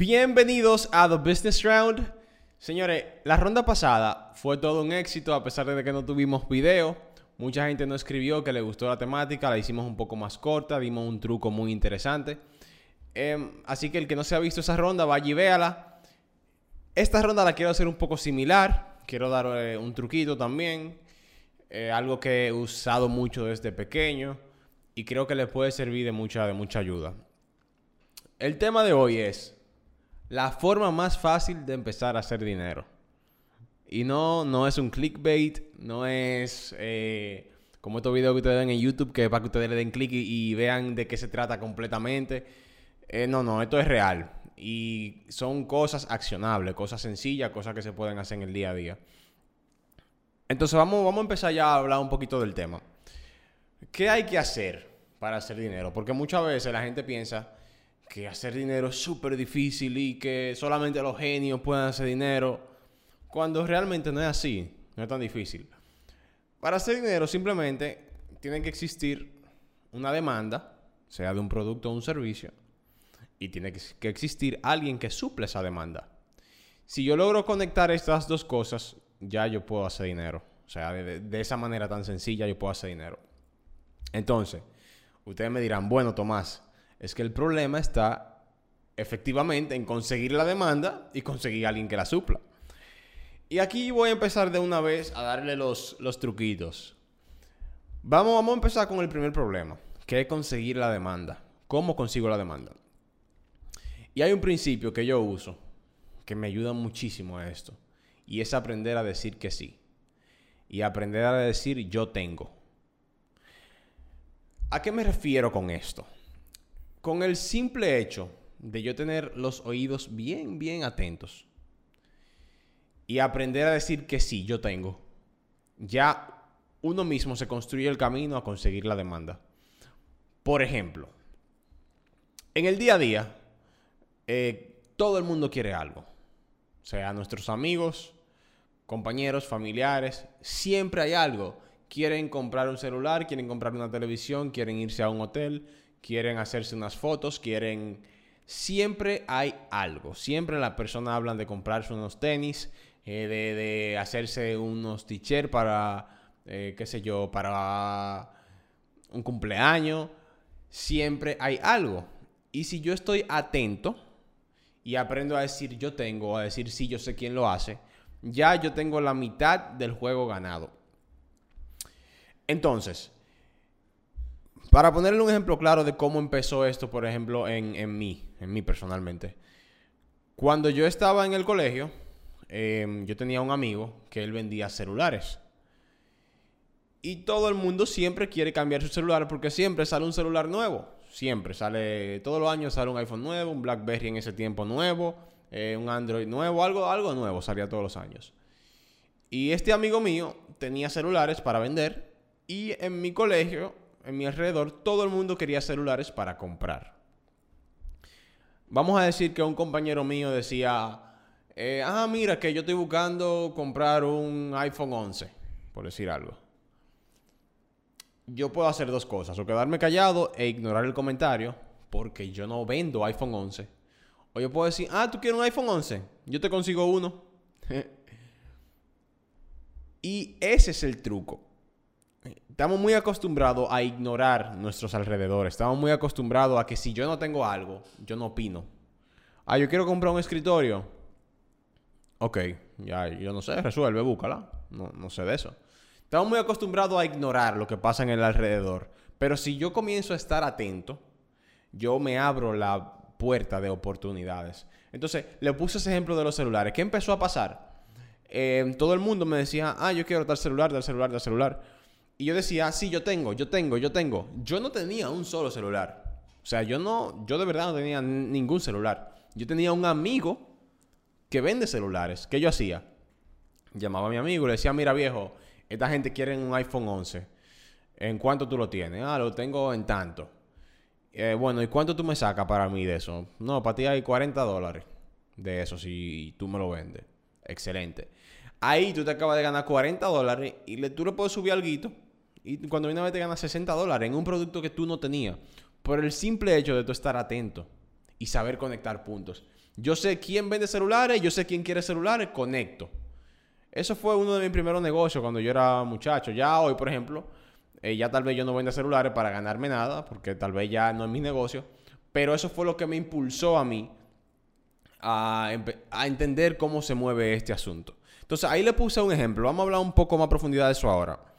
Bienvenidos a The Business Round. Señores, la ronda pasada fue todo un éxito a pesar de que no tuvimos video. Mucha gente nos escribió que le gustó la temática, la hicimos un poco más corta, dimos un truco muy interesante. Em, así que el que no se ha visto esa ronda, vaya y véala. Esta ronda la quiero hacer un poco similar. Quiero dar eh, un truquito también. Eh, algo que he usado mucho desde pequeño y creo que le puede servir de mucha, de mucha ayuda. El tema de hoy es la forma más fácil de empezar a hacer dinero. Y no, no es un clickbait, no es eh, como estos videos que ustedes ven en YouTube, que es para que ustedes le den click y, vean de qué se trata completamente. Eh, no, no, esto es real. Y son cosas accionables, cosas sencillas, cosas que se pueden hacer en el día a día. Entonces vamos, vamos a empezar ya a hablar un poquito del tema. ¿Qué hay que hacer para hacer dinero? Porque muchas veces la gente piensa que hacer dinero es súper difícil y que solamente los genios pueden hacer dinero, cuando realmente no es así, no es tan difícil. Para hacer dinero simplemente tiene que existir una demanda, sea de un producto o un servicio, y tiene que existir alguien que suple esa demanda. Si yo logro conectar estas dos cosas, ya yo puedo hacer dinero. O sea, de, de esa manera tan sencilla yo puedo hacer dinero. Entonces, ustedes me dirán, bueno, Tomás, es que el problema está efectivamente en conseguir la demanda y conseguir a alguien que la supla. Y aquí voy a empezar de una vez a darle los, los truquitos. Vamos, vamos a empezar con el primer problema, que es conseguir la demanda. ¿Cómo consigo la demanda? Y hay un principio que yo uso que me ayuda muchísimo a esto. Y es aprender a decir que sí. Y aprender a decir yo tengo. ¿A qué me refiero con esto? Con el simple hecho de yo tener los oídos bien, bien atentos y aprender a decir que sí, yo tengo, ya uno mismo se construye el camino a conseguir la demanda. Por ejemplo, en el día a día, eh, todo el mundo quiere algo. Sea, nuestros amigos, compañeros, familiares, siempre hay algo. Quieren comprar un celular, quieren comprar una televisión, quieren irse a un hotel, quieren hacerse unas fotos, quieren... Siempre hay algo. Siempre las personas hablan de comprarse unos tenis, eh, de, hacerse unos t-shirts para, eh, qué sé yo, para un cumpleaños. Siempre hay algo. Y si yo estoy atento y aprendo a decir yo tengo, a decir sí, yo sé quién lo hace, ya yo tengo la mitad del juego ganado. Entonces, para ponerle un ejemplo claro de cómo empezó esto, por ejemplo, en, mí, en mí personalmente. Cuando yo estaba en el colegio, em, yo tenía un amigo que él vendía celulares. Y todo el mundo siempre quiere cambiar su celular porque siempre sale un celular nuevo. Siempre sale, todos los años sale un iPhone nuevo, un BlackBerry en ese tiempo nuevo, eh, un Android nuevo, algo, algo nuevo salía todos los años. Y este amigo mío tenía celulares para vender y en mi colegio en mi alrededor, todo el mundo quería celulares para comprar. Vamos a decir que un compañero mío decía, eh, ah, mira, que yo estoy buscando comprar un iPhone 11, por decir algo. Yo puedo hacer dos cosas, o quedarme callado e ignorar el comentario, porque yo no vendo iPhone 11. O yo puedo decir, ah, tú quieres un iPhone 11, yo te consigo uno. y ese es el truco estamos muy acostumbrados a ignorar nuestros alrededores. Estamos muy acostumbrados a que si yo no tengo algo, yo no opino. Ah, yo quiero comprar un escritorio. Ok, ya, yo no sé, resuelve, búscala. No, no sé de eso. Estamos muy acostumbrados a ignorar lo que pasa en el alrededor. Pero si yo comienzo a estar atento, yo me abro la puerta de oportunidades. Entonces, le puse ese ejemplo de los celulares. ¿Qué empezó a pasar? Eh, todo el mundo me decía, ah, yo quiero tal celular, tal celular, tal celular. Y yo decía, ah, sí, yo tengo, yo tengo, yo tengo. Yo no tenía un solo celular. O sea, yo no, yo de verdad no tenía ningún celular. Yo tenía un amigo que vende celulares. ¿Qué yo hacía? Llamaba a mi amigo y le decía, mira viejo, esta gente quiere un iPhone 11. ¿En cuánto tú lo tienes? Ah, lo tengo en tanto. Eh, bueno, ¿y cuánto tú me sacas para mí de eso? No, para ti hay 40 dólares de eso si tú me lo vendes. Excelente. Ahí tú te acabas de ganar 40 dólares y le, tú le puedes subir algo y cuando viene a ver te ganas 60 dólares en un producto que tú no tenías. Por el simple hecho de tú estar atento y saber conectar puntos. Yo sé quién vende celulares, yo sé quién quiere celulares, conecto. Eso fue uno de mis primeros negocios cuando yo era muchacho. Ya hoy, por ejemplo, eh, ya tal vez yo no venda celulares para ganarme nada, porque tal vez ya no es mi negocio. Pero eso fue lo que me impulsó a mí a, a entender cómo se mueve este asunto. Entonces ahí le puse un ejemplo. Vamos a hablar un poco más a profundidad de eso ahora.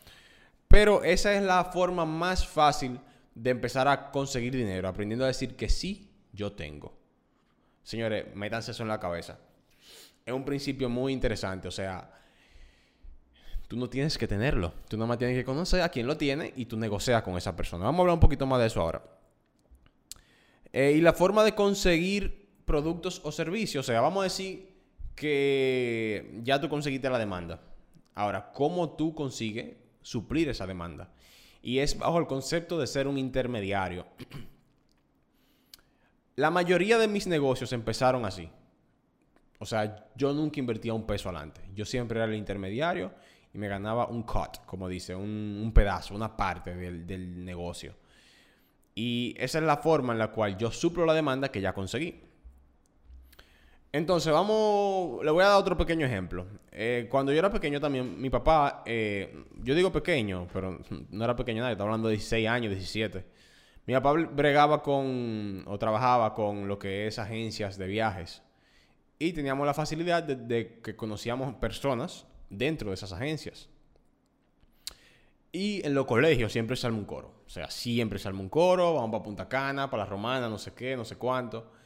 Pero esa es la forma más fácil de empezar a conseguir dinero, aprendiendo a decir que sí, yo tengo. Señores, métanse eso en la cabeza. Es un principio muy interesante, o sea, tú no tienes que tenerlo. Tú nomás tienes que conocer a quién lo tiene y tú negocias con esa persona. Vamos a hablar un poquito más de eso ahora. Eh, y la forma de conseguir productos o servicios, o sea, vamos a decir que ya tú conseguiste la demanda. Ahora, ¿cómo tú consigues suplir esa demanda. Y es bajo el concepto de ser un intermediario. La mayoría de mis negocios empezaron así. O sea, yo nunca invertía un peso adelante. Yo siempre era el intermediario y me ganaba un cut, como dice, un, pedazo, una parte del, del negocio. Y esa es la forma en la cual yo suplo la demanda que ya conseguí. Entonces, vamos, le voy a dar otro pequeño ejemplo. Eh, cuando yo era pequeño también, mi papá, eh, yo digo pequeño, pero no era pequeño nadie, estaba hablando de 16 años, 17. Mi papá bregaba con, o trabajaba con lo que es agencias de viajes. Y teníamos la facilidad de, que conocíamos personas dentro de esas agencias. Y en los colegios siempre se un coro. O sea, siempre se un coro, vamos para Punta Cana, para la Romana, no sé qué, no sé cuánto.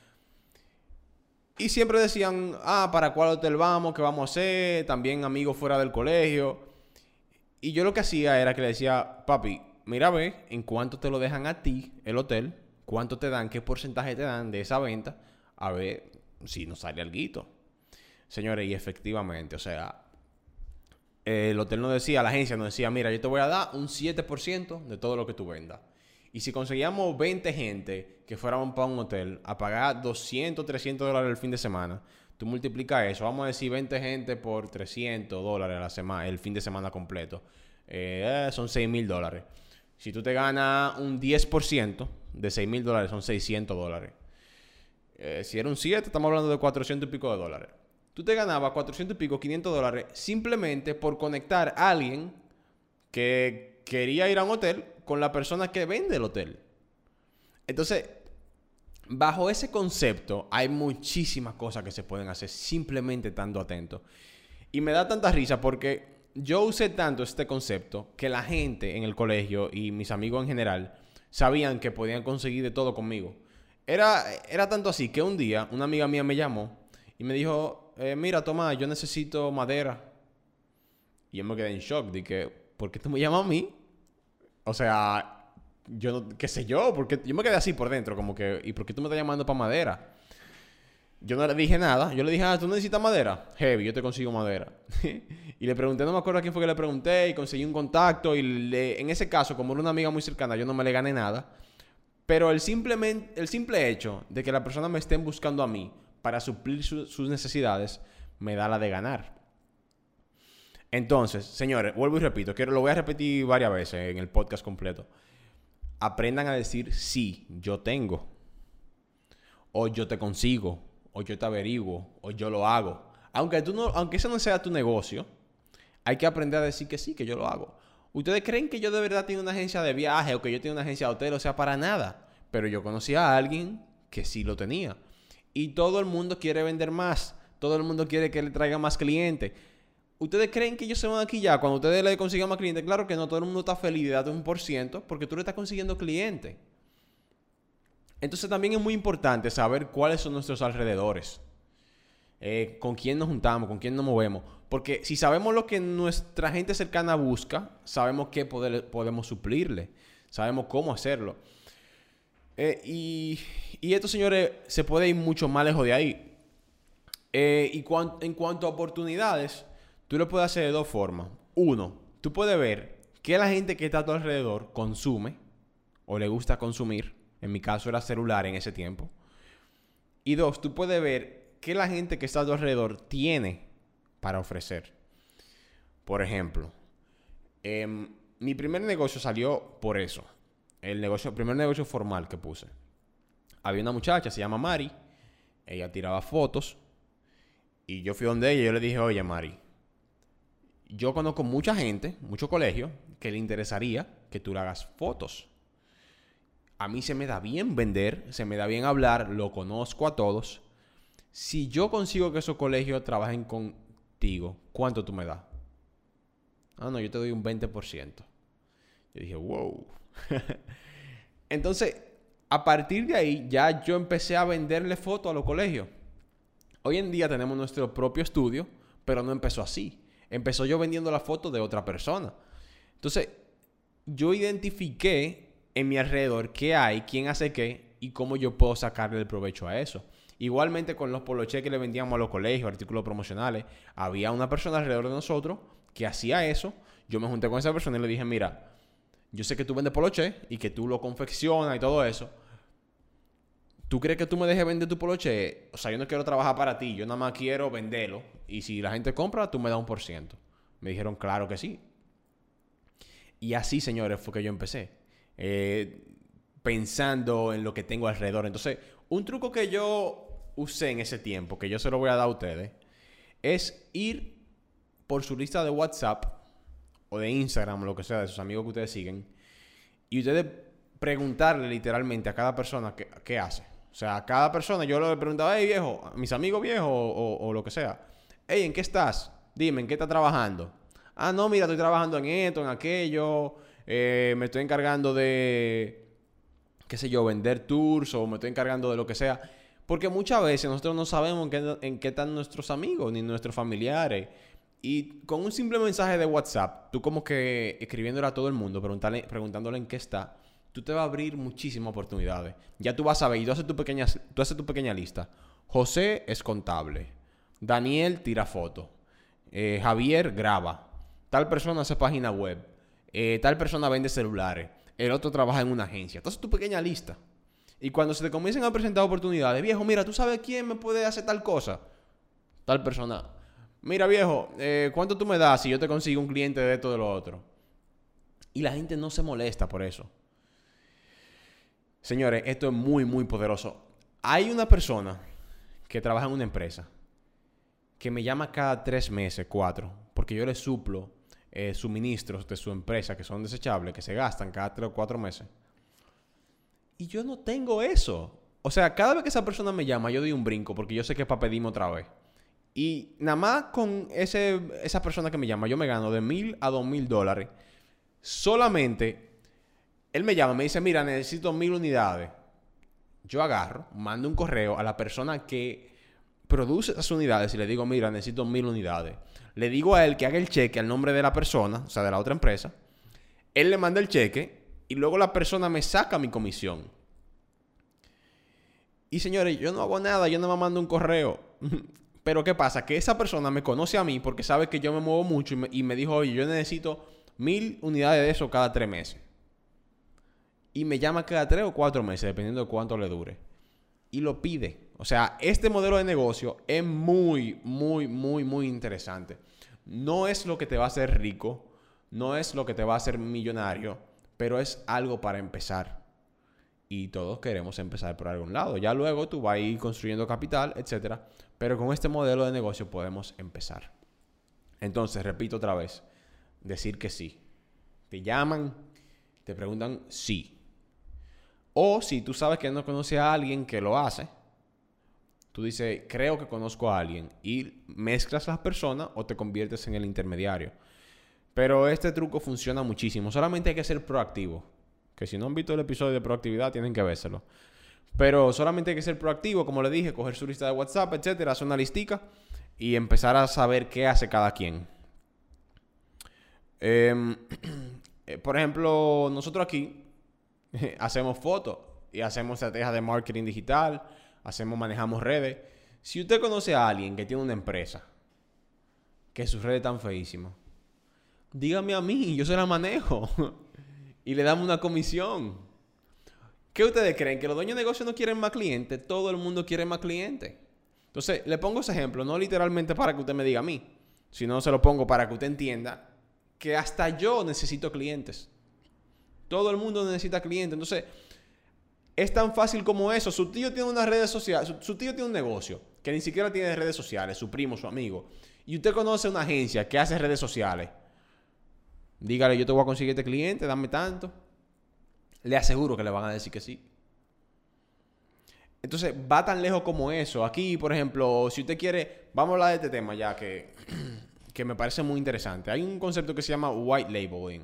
Y siempre decían, ah, ¿para cuál hotel vamos? ¿Qué vamos a hacer? También amigos fuera del colegio. Y yo lo que hacía era que le decía, papi, mira, ve, en cuánto te lo dejan a ti el hotel, cuánto te dan, qué porcentaje te dan de esa venta, a ver si nos sale algo. Señores, y efectivamente, o sea, el hotel nos decía, la agencia nos decía, mira, yo te voy a dar un 7% de todo lo que tú vendas. Y si conseguíamos 20 gente que fueran para un hotel a pagar 200, 300 dólares el fin de semana, tú multiplicas eso, vamos a decir 20 gente por 300 dólares la semana, el fin de semana completo. Eh, son 6 mil dólares. Si tú te ganas un 10% de 6 mil dólares, son 600 dólares. Eh, si era un 7, estamos hablando de 400 y pico de dólares. Tú te ganabas 400 y pico, 500 dólares simplemente por conectar a alguien que quería ir a un hotel con la persona que vende el hotel. Entonces, bajo ese concepto hay muchísimas cosas que se pueden hacer simplemente estando atento. Y me da tanta risa porque yo usé tanto este concepto que la gente en el colegio y mis amigos en general sabían que podían conseguir de todo conmigo. Era, era tanto así que un día una amiga mía me llamó y me dijo, eh, mira Tomás, yo necesito madera. Y yo me quedé en shock, dije, ¿por qué tú me llamas a mí? O sea, yo no, qué sé yo, porque yo me quedé así por dentro, como que, ¿y por qué tú me estás llamando para madera? Yo no le dije nada. Yo le dije, ah, ¿tú necesitas madera? Heavy, yo te consigo madera. y le pregunté, no me acuerdo a quién fue que le pregunté, y conseguí un contacto. Y le, en ese caso, como era una amiga muy cercana, yo no me le gané nada. Pero el, simplemente, el simple hecho de que la persona me estén buscando a mí para suplir sus necesidades, me da la de ganar. Entonces, señores, vuelvo y repito, quiero, lo voy a repetir varias veces en el podcast completo. Aprendan a decir sí, yo tengo. O yo te consigo. O yo te averiguo. O yo lo hago. Aunque, tú no, aunque eso no sea tu negocio, hay que aprender a decir que sí, que yo lo hago. ¿Ustedes creen que yo de verdad tengo una agencia de viaje o que yo tengo una agencia de hotel? O sea, para nada. Pero yo conocí a alguien que sí lo tenía. Y todo el mundo quiere vender más. Todo el mundo quiere que le traiga más clientes. ¿Ustedes creen que ellos se van aquí ya cuando ustedes le consigan más clientes? Claro que no, todo el mundo está feliz de darte un por ciento porque tú le estás consiguiendo clientes. Entonces también es muy importante saber cuáles son nuestros alrededores. Eh, con quién nos juntamos, con quién nos movemos. Porque si sabemos lo que nuestra gente cercana busca, sabemos qué podemos suplirle. Sabemos cómo hacerlo. Eh, y, y, esto, señores, se puede ir mucho más lejos de ahí. Eh, y en cuanto a oportunidades, Tú lo puedes hacer de dos formas. Uno, tú puedes ver qué la gente que está a tu alrededor consume o le gusta consumir. En mi caso era celular en ese tiempo. Y dos, tú puedes ver qué la gente que está a tu alrededor tiene para ofrecer. Por ejemplo, em, mi primer negocio salió por eso. El negocio, primer negocio formal que puse. Había una muchacha, se llama Mari, ella tiraba fotos y yo fui donde ella y yo le dije, oye Mari, yo conozco mucha gente, mucho colegio, que le interesaría que tú le hagas fotos. A mí se me da bien vender, se me da bien hablar, lo conozco a todos. Si yo consigo que esos colegios trabajen contigo, ¿cuánto tú me das? Ah, no, yo te doy un 20%. Yo dije, wow. Entonces, a partir de ahí, ya yo empecé a venderle fotos a los colegios. Hoy en día tenemos nuestro propio estudio, pero no empezó así. Empezó yo vendiendo la foto de otra persona. Entonces, yo identifiqué en mi alrededor qué hay, quién hace qué y cómo yo puedo sacarle el provecho a eso. Igualmente con los poloches que le vendíamos a los colegios, artículos promocionales, había una persona alrededor de nosotros que hacía eso. Yo me junté con esa persona y le dije, mira, yo sé que tú vendes poloche y que tú lo confeccionas y todo eso. ¿Tú crees que tú me dejes vender tu poloche? O sea, yo no quiero trabajar para ti, yo nada más quiero venderlo. Y si la gente compra, tú me das un por ciento. Me dijeron, claro que sí. Y así, señores, fue que yo empecé. Eh, pensando en lo que tengo alrededor. Entonces, un truco que yo usé en ese tiempo, que yo se lo voy a dar a ustedes, es ir por su lista de WhatsApp o de Instagram, o lo que sea, de sus amigos que ustedes siguen, y ustedes preguntarle literalmente a cada persona qué, hace. O sea, a cada persona yo le preguntaba, hey viejo, mis amigos viejos o, o, lo que sea, hey, ¿en qué estás? Dime, ¿en qué estás trabajando? Ah, no, mira, estoy trabajando en esto, en aquello, eh, me estoy encargando de, qué sé yo, vender tours o me estoy encargando de lo que sea. Porque muchas veces nosotros no sabemos en qué, en qué están nuestros amigos ni nuestros familiares. Y con un simple mensaje de WhatsApp, tú como que escribiéndole a todo el mundo, preguntándole en qué está, tú te va a abrir muchísimas oportunidades. Ya tú vas a ver, y tú haces tu pequeña, tú haces tu pequeña lista. José es contable. Daniel tira foto. Eh, Javier graba. Tal persona hace página web. Eh, tal persona vende celulares. El otro trabaja en una agencia. Entonces tu pequeña lista. Y cuando se te comiencen a presentar oportunidades, viejo, mira, ¿tú sabes quién me puede hacer tal cosa? Tal persona mira viejo, eh, ¿cuánto tú me das si yo te consigo un cliente de esto de lo otro? Y la gente no se molesta por eso. Señores, esto es muy, muy poderoso. Hay una persona que trabaja en una empresa que me llama cada tres meses, cuatro, porque yo le suplo eh, suministros de su empresa que son desechables, que se gastan cada tres o cuatro meses. Y yo no tengo eso. O sea, cada vez que esa persona me llama, yo doy un brinco porque yo sé que es para pedirme otra vez. Y nada más con ese, esa persona que me llama, yo me gano de mil a dos mil dólares. Solamente, él me llama, me dice, mira, necesito mil unidades. Yo agarro, mando un correo a la persona que produce esas unidades y le digo, mira, necesito mil unidades. Le digo a él que haga el cheque al nombre de la persona, o sea, de la otra empresa. Él le manda el cheque y luego la persona me saca mi comisión. Y señores, yo no hago nada, yo no me mando un correo. Pero ¿qué pasa? Que esa persona me conoce a mí porque sabe que yo me muevo mucho y me, dijo, oye, yo necesito mil unidades de eso cada tres meses. Y me llama cada tres o cuatro meses, dependiendo de cuánto le dure. Y lo pide. O sea, este modelo de negocio es muy, muy, muy, muy interesante. No es lo que te va a hacer rico, no es lo que te va a hacer millonario, pero es algo para empezar. Y todos queremos empezar por algún lado. Ya luego tú vas a ir construyendo capital, etcétera. Pero con este modelo de negocio podemos empezar. Entonces, repito otra vez, decir que sí. Te llaman, te preguntan sí. O si tú sabes que no conoces a alguien que lo hace, tú dices, creo que conozco a alguien y mezclas las personas o te conviertes en el intermediario. Pero este truco funciona muchísimo. Solamente hay que ser proactivo. Que si no han visto el episodio de proactividad, tienen que vérselo. Pero solamente hay que ser proactivo, como le dije, coger su lista de WhatsApp, etcétera, hacer una listica y empezar a saber qué hace cada quien. Em, eh, por ejemplo, nosotros aquí hacemos fotos y hacemos estrategias de marketing digital, hacemos, manejamos redes. Si usted conoce a alguien que tiene una empresa, que sus redes están feísimas, dígame a mí, yo se la manejo y le damos una comisión. ¿Qué ustedes creen? ¿Que los dueños de negocios no quieren más clientes? Todo el mundo quiere más clientes. Entonces, le pongo ese ejemplo, no literalmente para que usted me diga a mí, sino se lo pongo para que usted entienda que hasta yo necesito clientes. Todo el mundo necesita clientes. Entonces, Es tan fácil como eso. Su tío tiene una red social, su, tío tiene un negocio que ni siquiera tiene redes sociales, su primo, su amigo. Y usted conoce una agencia que hace redes sociales. Dígale, yo te voy a conseguir este cliente, dame tanto. Le aseguro que le van a decir que sí. Entonces, va tan lejos como eso. Aquí, por ejemplo, si usted quiere, vamos a hablar de este tema ya que, que me parece muy interesante. Hay un concepto que se llama white labeling,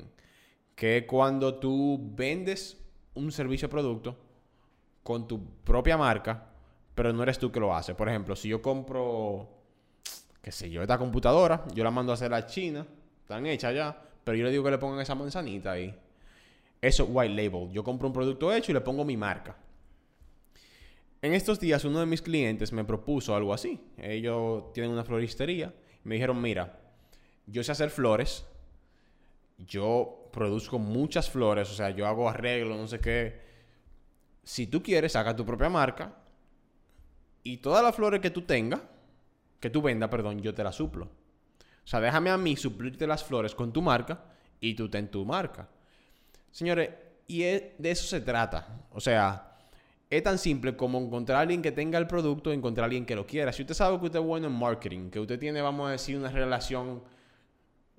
que cuando tú vendes un servicio o producto con tu propia marca, pero no eres tú que lo hace. Por ejemplo, si yo compro, qué sé yo, esta computadora, yo la mando a hacer a China, están hechas ya, pero yo le digo que le pongan esa manzanita ahí. Eso es white label. Yo compro un producto hecho y le pongo mi marca. En estos días uno de mis clientes me propuso algo así. Ellos tienen una floristería. Me dijeron, mira, yo sé hacer flores. Yo produzco muchas flores. O sea, yo hago arreglos, no sé qué. Si tú quieres, haga tu propia marca. Y todas las flores que tú tengas, que tú vendas, perdón, yo te las suplo. O sea, déjame a mí suplirte las flores con tu marca y tú ten tu marca. Señores, y de eso se trata. O sea, es tan simple como encontrar a alguien que tenga el producto, encontrar a alguien que lo quiera. Si usted sabe que usted es bueno en marketing, que usted tiene, vamos a decir, una relación,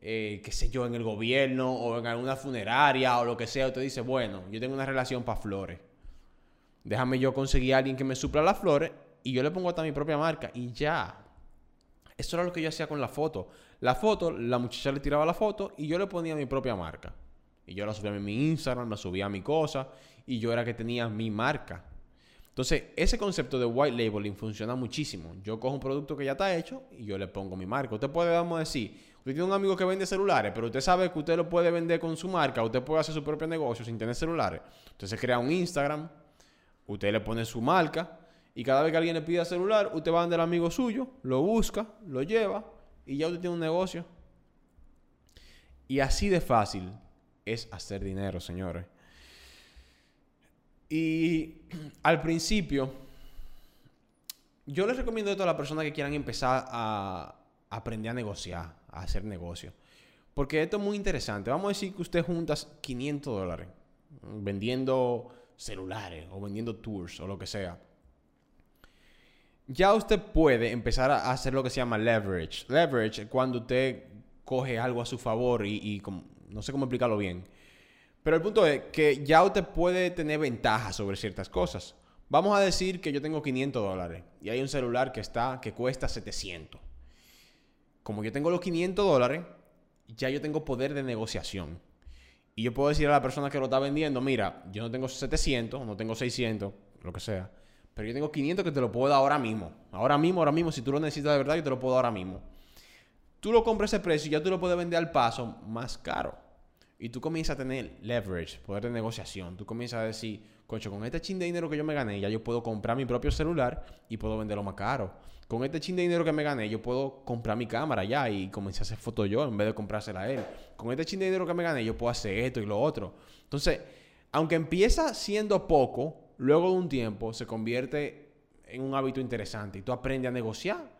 eh, qué sé yo, en el gobierno o en alguna funeraria o lo que sea, usted dice, bueno, yo tengo una relación para flores. Déjame yo conseguir a alguien que me supla las flores y yo le pongo hasta mi propia marca y ya. Eso era lo que yo hacía con la foto. La foto, la muchacha le tiraba la foto y yo le ponía mi propia marca. Y yo la subía a mi Instagram, la subía a mi cosa y yo era que tenía mi marca. Entonces, ese concepto de white labeling funciona muchísimo. Yo cojo un producto que ya está hecho y yo le pongo mi marca. Usted puede, vamos a decir, usted tiene un amigo que vende celulares, pero usted sabe que usted lo puede vender con su marca, usted puede hacer su propio negocio sin tener celulares. Entonces, crea un Instagram, usted le pone su marca y cada vez que alguien le pida celular, usted va a al amigo suyo, lo busca, lo lleva y ya usted tiene un negocio. Y así de fácil es hacer dinero, señores. Y al principio, yo les recomiendo esto a las personas que quieran empezar a aprender a negociar, hacer negocio. Porque esto es muy interesante. Vamos a decir que usted junta 500 dólares vendiendo celulares o vendiendo tours o lo que sea. Ya usted puede empezar a hacer lo que se llama leverage. Leverage es cuando usted coge algo a su favor y, y no sé cómo explicarlo bien pero el punto es que ya usted puede tener ventajas sobre ciertas cosas. Vamos a decir que yo tengo 500 dólares y hay un celular que está que cuesta 700. Como yo tengo los 500 dólares, ya yo tengo poder de negociación. Y yo puedo decir a la persona que lo está vendiendo, mira, yo no tengo 700, no tengo 600, lo que sea, pero yo tengo 500 que te lo puedo dar ahora mismo. Ahora mismo, ahora mismo, si tú lo necesitas de verdad, yo te lo puedo dar ahora mismo. Tú lo compras ese precio y ya tú lo puedes vender al paso más caro. Y tú comienzas a tener leverage, poder de negociación. Tú comienzas a decir, cocho, con este chin de dinero que yo me gané, ya yo puedo comprar mi propio celular y puedo venderlo más caro. Con este chin de dinero que me gané, yo puedo comprar mi cámara ya y comenzar a hacer fotos yo en vez de comprársela a él. Con este chin de dinero que me gané, yo puedo hacer esto y lo otro. Entonces, aunque empieza siendo poco, luego de un tiempo se convierte en un hábito interesante y tú aprendes a negociar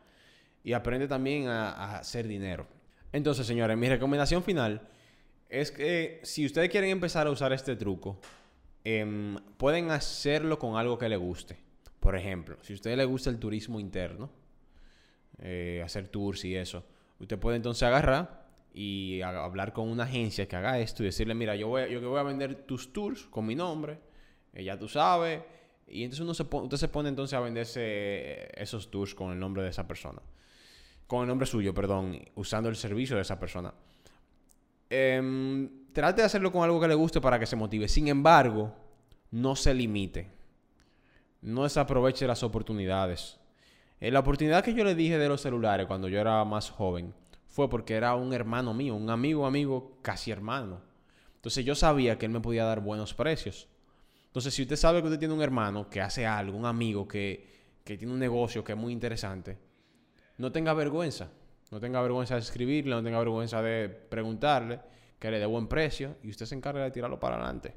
y aprendes también a, a hacer dinero. Entonces, señores, mi recomendación final es que si ustedes quieren empezar a usar este truco, em, pueden hacerlo con algo que les guste. Por ejemplo, si a ustedes les gusta el turismo interno, eh, hacer tours y eso, usted puede entonces agarrar y hablar con una agencia que haga esto y decirle, mira, yo voy, yo voy a vender tus tours con mi nombre, eh, ya tú sabes, y entonces uno se usted se pone entonces a venderse esos tours con el nombre de esa persona. Con el nombre suyo, perdón, usando el servicio de esa persona. Em, trate de hacerlo con algo que le guste para que se motive. Sin embargo, no se limite. No desaproveche las oportunidades. Eh, la oportunidad que yo le dije de los celulares cuando yo era más joven fue porque era un hermano mío, un amigo, amigo, casi hermano. Entonces yo sabía que él me podía dar buenos precios. Entonces, si usted sabe que usted tiene un hermano que hace algo, un amigo que, que tiene un negocio que es muy interesante, no tenga vergüenza. No tenga vergüenza de escribirle, no tenga vergüenza de preguntarle, que le dé buen precio y usted se encarga de tirarlo para adelante.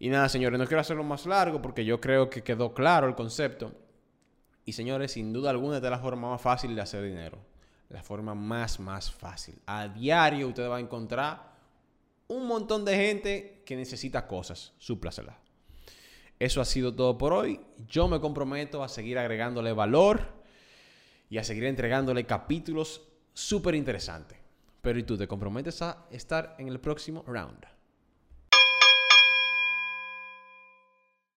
Y nada, señores, no quiero hacerlo más largo porque yo creo que quedó claro el concepto. Y señores, sin duda alguna, esta es la forma más fácil de hacer dinero. La forma más, más fácil. A diario usted va a encontrar un montón de gente que necesita cosas. Súplasela. Eso ha sido todo por hoy. Yo me comprometo a seguir agregándole valor y a seguir entregándole capítulos súper interesantes. Pero ¿y tú te comprometes a estar en el próximo round?